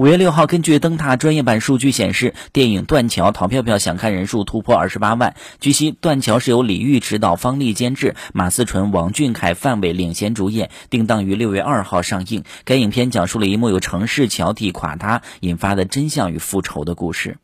五月六号，根据灯塔专业版数据显示，电影《断桥》淘票票想看人数突破二十八万。据悉，《断桥》是由李玉执导、方励监制，马思纯、王俊凯、范伟领衔主演，定档于六月二号上映。该影片讲述了一幕由城市桥体垮塌引发的真相与复仇的故事。